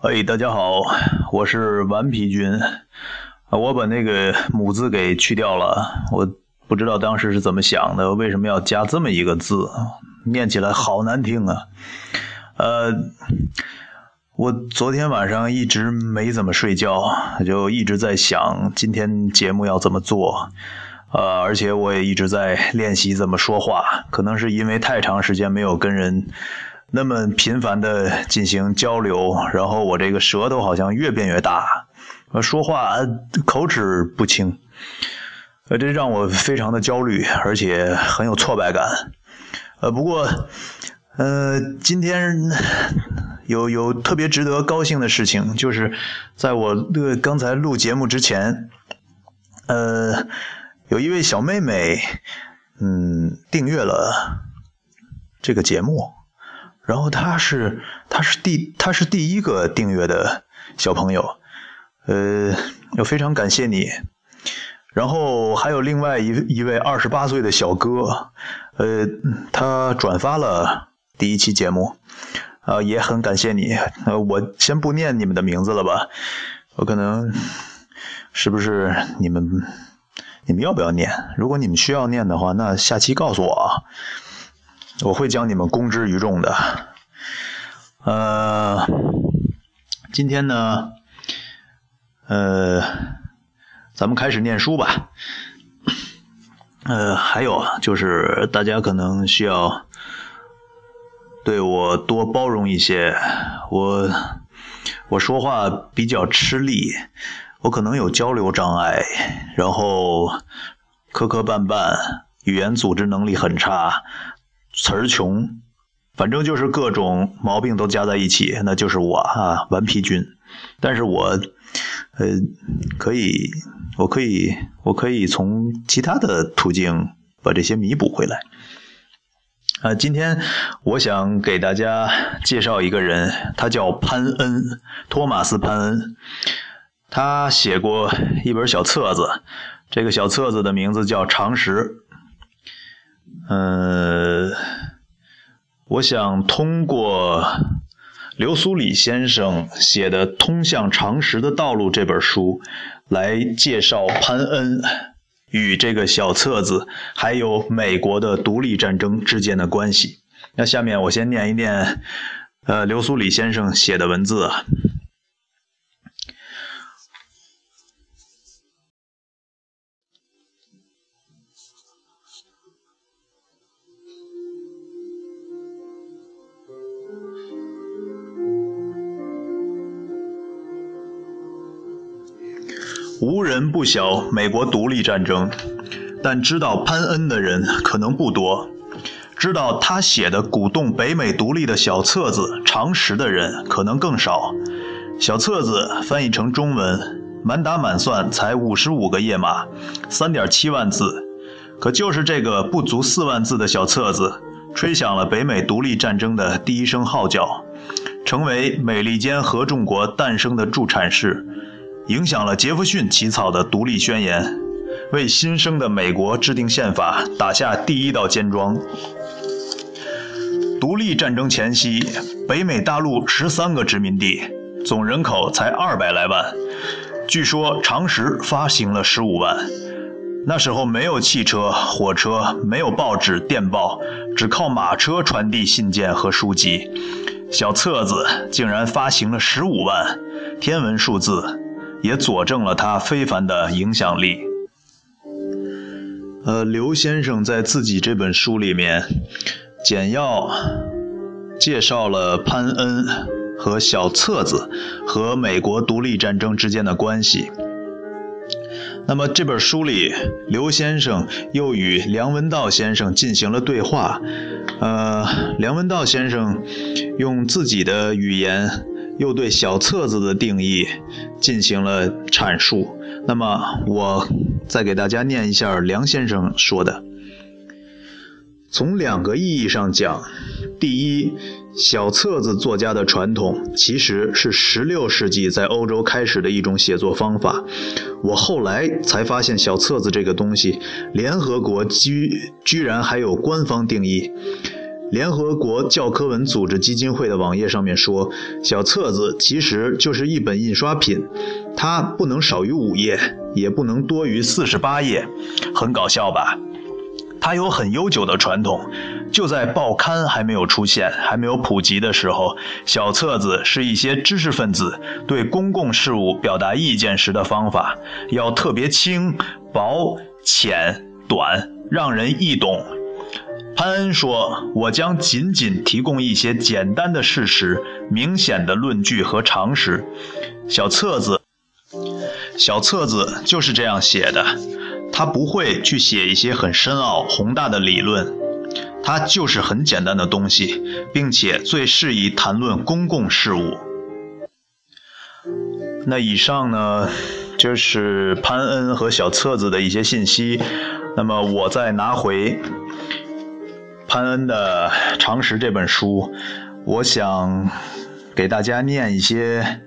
哎，大家好，我是顽皮君。我把那个“母”字给去掉了，我不知道当时是怎么想的，为什么要加这么一个字，念起来好难听啊。呃，我昨天晚上一直没怎么睡觉，就一直在想今天节目要怎么做。呃，而且我也一直在练习怎么说话，可能是因为太长时间没有跟人那么频繁的进行交流，然后我这个舌头好像越变越大，呃说话口齿不清，呃，这让我非常的焦虑，而且很有挫败感。呃，不过，呃，今天有有特别值得高兴的事情，就是在我个刚才录节目之前，呃。有一位小妹妹，嗯，订阅了这个节目，然后他是他是第他是第一个订阅的小朋友，呃，要非常感谢你。然后还有另外一一位二十八岁的小哥，呃，他转发了第一期节目，啊，也很感谢你。呃，我先不念你们的名字了吧，我可能是不是你们？你们要不要念？如果你们需要念的话，那下期告诉我啊，我会将你们公之于众的。呃，今天呢，呃，咱们开始念书吧。呃，还有啊，就是大家可能需要对我多包容一些，我我说话比较吃力。我可能有交流障碍，然后磕磕绊绊，语言组织能力很差，词儿穷，反正就是各种毛病都加在一起，那就是我啊，顽皮君。但是我，呃，可以，我可以，我可以从其他的途径把这些弥补回来。啊，今天我想给大家介绍一个人，他叫潘恩，托马斯·潘恩。他写过一本小册子，这个小册子的名字叫《常识》。嗯，我想通过刘苏里先生写的《通向常识的道路》这本书，来介绍潘恩与这个小册子，还有美国的独立战争之间的关系。那下面我先念一念，呃，刘苏里先生写的文字啊。无人不晓美国独立战争，但知道潘恩的人可能不多。知道他写的鼓动北美独立的小册子《常识》的人可能更少。小册子翻译成中文，满打满算才五十五个页码，三点七万字。可就是这个不足四万字的小册子，吹响了北美独立战争的第一声号角，成为美利坚合众国诞生的助产士。影响了杰弗逊起草的独立宣言，为新生的美国制定宪法打下第一道坚桩。独立战争前夕，北美大陆十三个殖民地，总人口才二百来万。据说常识发行了十五万。那时候没有汽车、火车，没有报纸、电报，只靠马车传递信件和书籍。小册子竟然发行了十五万，天文数字。也佐证了他非凡的影响力。呃，刘先生在自己这本书里面简要介绍了潘恩和小册子和美国独立战争之间的关系。那么这本书里，刘先生又与梁文道先生进行了对话。呃，梁文道先生用自己的语言。又对小册子的定义进行了阐述。那么，我再给大家念一下梁先生说的。从两个意义上讲，第一，小册子作家的传统其实是16世纪在欧洲开始的一种写作方法。我后来才发现，小册子这个东西，联合国居居然还有官方定义。联合国教科文组织基金会的网页上面说，小册子其实就是一本印刷品，它不能少于五页，也不能多于四十八页，很搞笑吧？它有很悠久的传统，就在报刊还没有出现、还没有普及的时候，小册子是一些知识分子对公共事务表达意见时的方法，要特别轻、薄、浅、短，让人易懂。潘恩说：“我将仅仅提供一些简单的事实、明显的论据和常识。小册子，小册子就是这样写的。他不会去写一些很深奥、宏大的理论，它就是很简单的东西，并且最适宜谈论公共事务。那以上呢，就是潘恩和小册子的一些信息。那么我再拿回。”潘恩的《常识》这本书，我想给大家念一些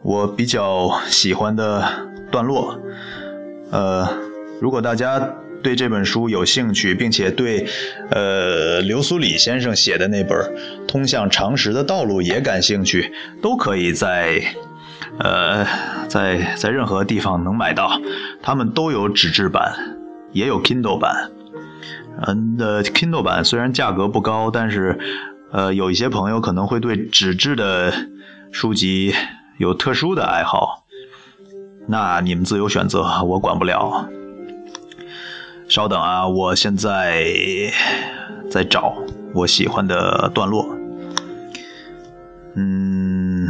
我比较喜欢的段落。呃，如果大家对这本书有兴趣，并且对呃刘苏礼先生写的那本《通向常识的道路》也感兴趣，都可以在呃在在任何地方能买到。他们都有纸质版，也有 Kindle 版。嗯，的 Kindle 版虽然价格不高，但是，呃，有一些朋友可能会对纸质的书籍有特殊的爱好，那你们自由选择，我管不了。稍等啊，我现在在找我喜欢的段落。嗯，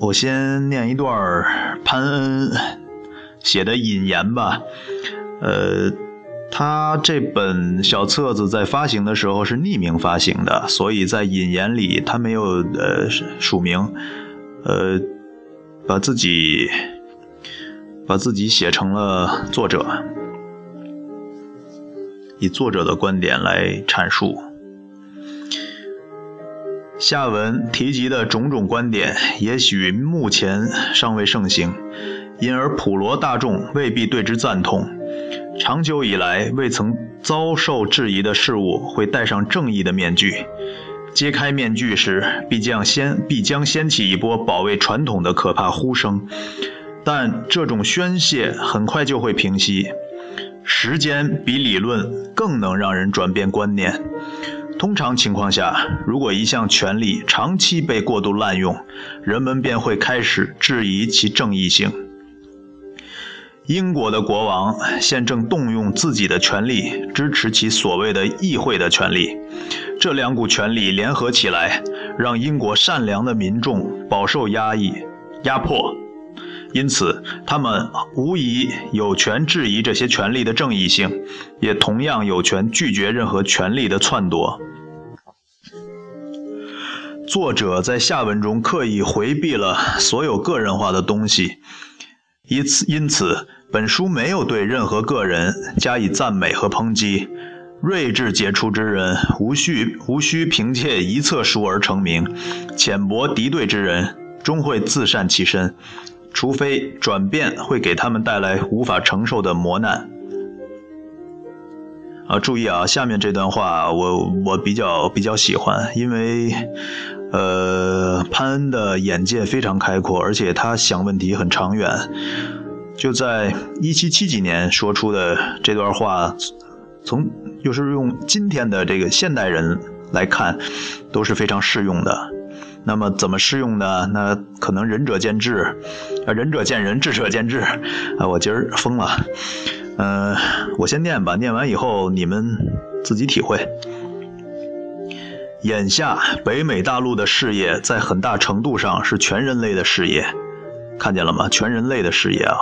我先念一段潘恩写的引言吧。呃，他这本小册子在发行的时候是匿名发行的，所以在引言里他没有呃署名，呃，把自己把自己写成了作者，以作者的观点来阐述。下文提及的种种观点，也许目前尚未盛行，因而普罗大众未必对之赞同。长久以来未曾遭受质疑的事物，会戴上正义的面具。揭开面具时，必将掀必将掀起一波保卫传统的可怕呼声。但这种宣泄很快就会平息。时间比理论更能让人转变观念。通常情况下，如果一项权利长期被过度滥用，人们便会开始质疑其正义性。英国的国王现正动用自己的权力支持其所谓的议会的权利，这两股权力联合起来，让英国善良的民众饱受压抑、压迫，因此他们无疑有权质疑这些权力的正义性，也同样有权拒绝任何权力的篡夺。作者在下文中刻意回避了所有个人化的东西。因此，因此，本书没有对任何个人加以赞美和抨击。睿智杰出之人无需无需凭借一册书而成名，浅薄敌对之人终会自善其身，除非转变会给他们带来无法承受的磨难。啊，注意啊，下面这段话我我比较比较喜欢，因为。呃，潘恩的眼界非常开阔，而且他想问题很长远。就在一七七几年说出的这段话，从又是用今天的这个现代人来看，都是非常适用的。那么怎么适用呢？那可能仁者见智，仁者见仁，智者见智。啊，我今儿疯了。嗯，我先念吧，念完以后你们自己体会。眼下，北美大陆的事业在很大程度上是全人类的事业，看见了吗？全人类的事业啊！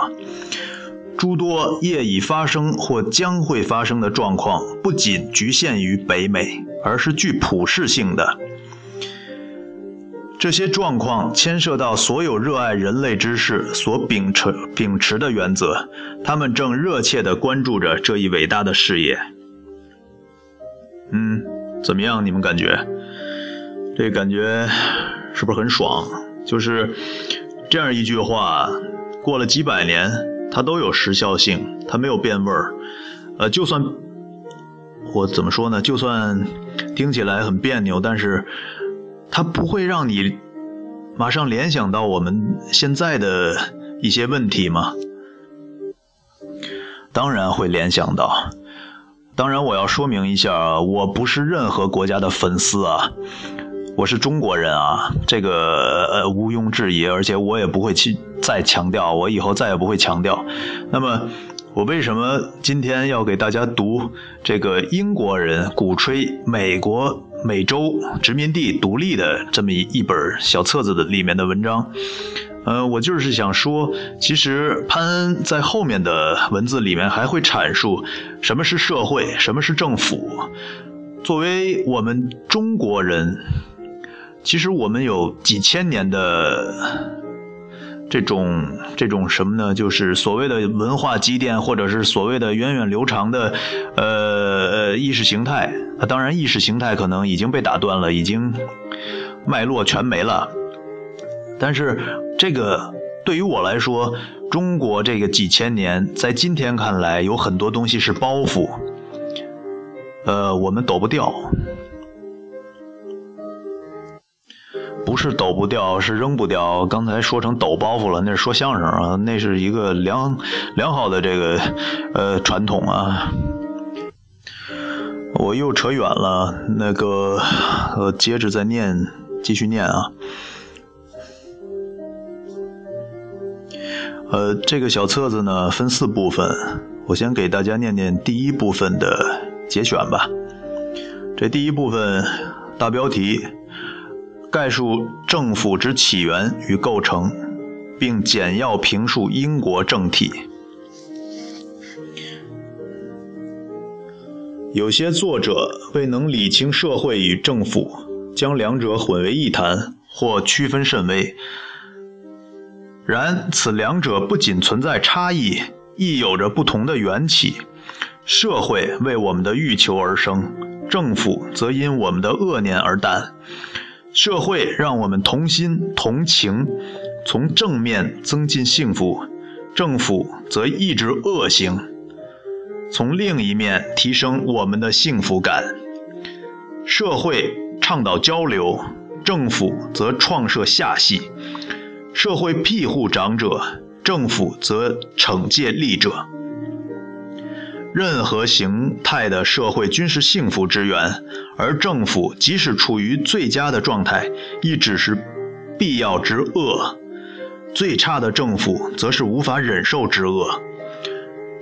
诸多业已发生或将会发生的状况，不仅局限于北美，而是具普世性的。这些状况牵涉到所有热爱人类之事所秉持秉持的原则，他们正热切地关注着这一伟大的事业。嗯，怎么样？你们感觉？这感觉是不是很爽？就是这样一句话，过了几百年，它都有时效性，它没有变味儿。呃，就算我怎么说呢？就算听起来很别扭，但是它不会让你马上联想到我们现在的一些问题吗？当然会联想到。当然，我要说明一下，我不是任何国家的粉丝啊，我是中国人啊，这个呃毋庸置疑，而且我也不会去再强调，我以后再也不会强调。那么，我为什么今天要给大家读这个英国人鼓吹美国美洲殖民地独立的这么一一本小册子的里面的文章？呃，我就是想说，其实潘恩在后面的文字里面还会阐述什么是社会，什么是政府。作为我们中国人，其实我们有几千年的这种这种什么呢？就是所谓的文化积淀，或者是所谓的源远流长的呃意识形态。当然，意识形态可能已经被打断了，已经脉络全没了。但是这个对于我来说，中国这个几千年，在今天看来，有很多东西是包袱，呃，我们抖不掉，不是抖不掉，是扔不掉。刚才说成抖包袱了，那是说相声啊，那是一个良良好的这个呃传统啊。我又扯远了，那个呃，接着再念，继续念啊。呃，这个小册子呢分四部分，我先给大家念念第一部分的节选吧。这第一部分大标题概述政府之起源与构成，并简要评述英国政体。有些作者未能理清社会与政府，将两者混为一谈，或区分甚微。然此两者不仅存在差异，亦有着不同的缘起。社会为我们的欲求而生，政府则因我们的恶念而诞。社会让我们同心同情，从正面增进幸福；政府则抑制恶行，从另一面提升我们的幸福感。社会倡导交流，政府则创设下系。社会庇护长者，政府则惩戒利者。任何形态的社会均是幸福之源，而政府即使处于最佳的状态，亦只是必要之恶；最差的政府，则是无法忍受之恶。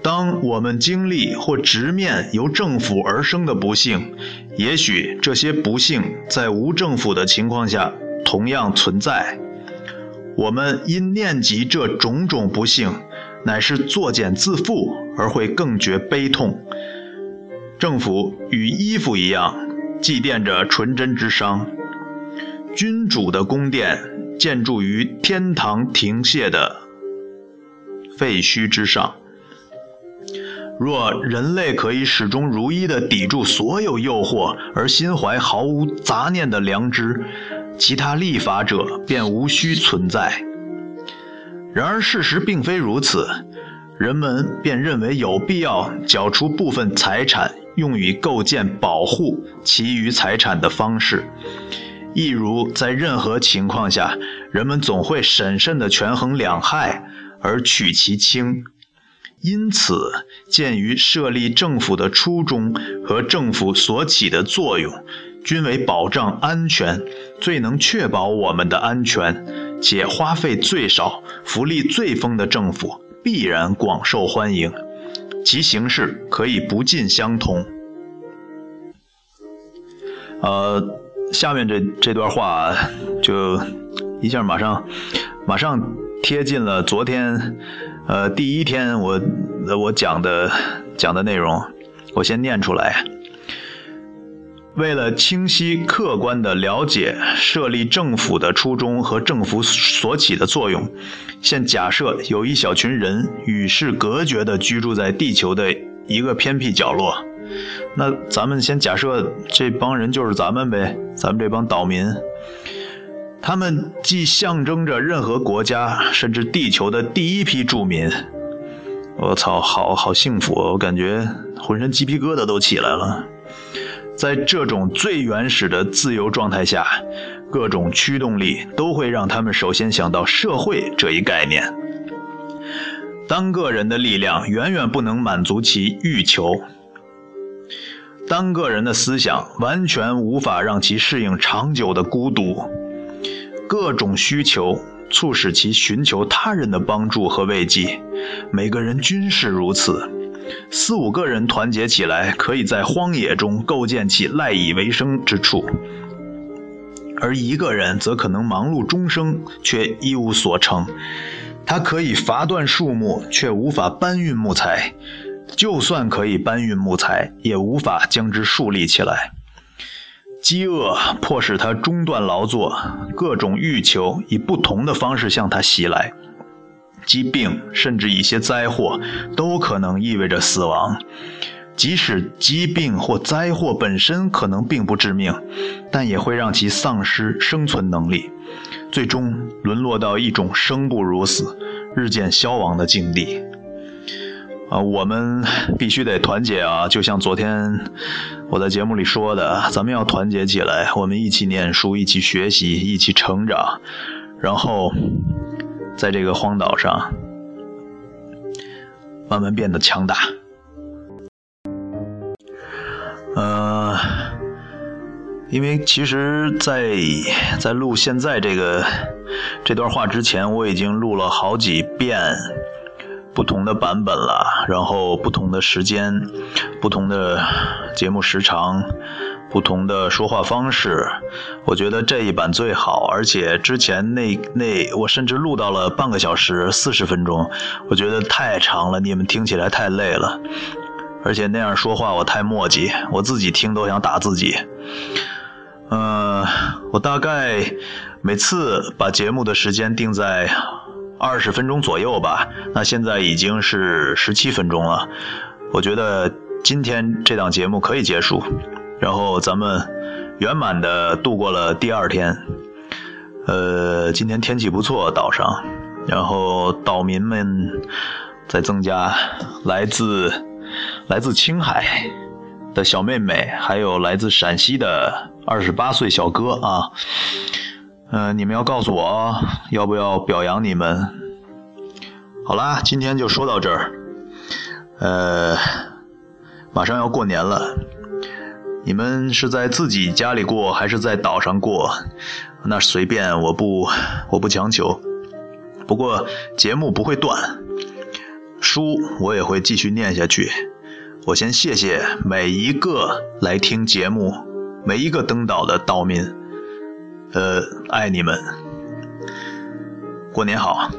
当我们经历或直面由政府而生的不幸，也许这些不幸在无政府的情况下同样存在。我们因念及这种种不幸，乃是作茧自缚，而会更觉悲痛。政府与衣服一样，祭奠着纯真之伤。君主的宫殿建筑于天堂庭榭的废墟之上。若人类可以始终如一地抵住所有诱惑，而心怀毫无杂念的良知。其他立法者便无需存在。然而事实并非如此，人们便认为有必要缴出部分财产用于构建保护其余财产的方式。亦如在任何情况下，人们总会审慎地权衡两害而取其轻。因此，鉴于设立政府的初衷和政府所起的作用。均为保障安全，最能确保我们的安全，且花费最少、福利最丰的政府，必然广受欢迎。其形式可以不尽相同。呃，下面这这段话就一下马上马上贴近了昨天呃第一天我我讲的讲的内容，我先念出来。为了清晰客观地了解设立政府的初衷和政府所起的作用，现假设有一小群人与世隔绝地居住在地球的一个偏僻角落。那咱们先假设这帮人就是咱们呗，咱们这帮岛民。他们既象征着任何国家甚至地球的第一批住民。我操，好好幸福，我感觉浑身鸡皮疙瘩都起来了。在这种最原始的自由状态下，各种驱动力都会让他们首先想到社会这一概念。当个人的力量远远不能满足其欲求，当个人的思想完全无法让其适应长久的孤独，各种需求促使其寻求他人的帮助和慰藉，每个人均是如此。四五个人团结起来，可以在荒野中构建起赖以为生之处；而一个人则可能忙碌终生，却一无所成。他可以伐断树木，却无法搬运木材；就算可以搬运木材，也无法将之竖立起来。饥饿迫使他中断劳作，各种欲求以不同的方式向他袭来。疾病，甚至一些灾祸，都可能意味着死亡。即使疾病或灾祸本身可能并不致命，但也会让其丧失生存能力，最终沦落到一种生不如死、日渐消亡的境地。啊，我们必须得团结啊！就像昨天我在节目里说的，咱们要团结起来，我们一起念书，一起学习，一起成长，然后。在这个荒岛上，慢慢变得强大。呃，因为其实，在在录现在这个这段话之前，我已经录了好几遍不同的版本了，然后不同的时间，不同的节目时长。不同的说话方式，我觉得这一版最好。而且之前那那我甚至录到了半个小时四十分钟，我觉得太长了，你们听起来太累了。而且那样说话我太磨叽，我自己听都想打自己。嗯，我大概每次把节目的时间定在二十分钟左右吧。那现在已经是十七分钟了，我觉得今天这档节目可以结束。然后咱们圆满的度过了第二天，呃，今天天气不错，岛上，然后岛民们在增加，来自来自青海的小妹妹，还有来自陕西的二十八岁小哥啊，嗯，你们要告诉我要不要表扬你们？好啦，今天就说到这儿，呃，马上要过年了。你们是在自己家里过，还是在岛上过？那随便，我不，我不强求。不过节目不会断，书我也会继续念下去。我先谢谢每一个来听节目、每一个登岛的岛民，呃，爱你们，过年好。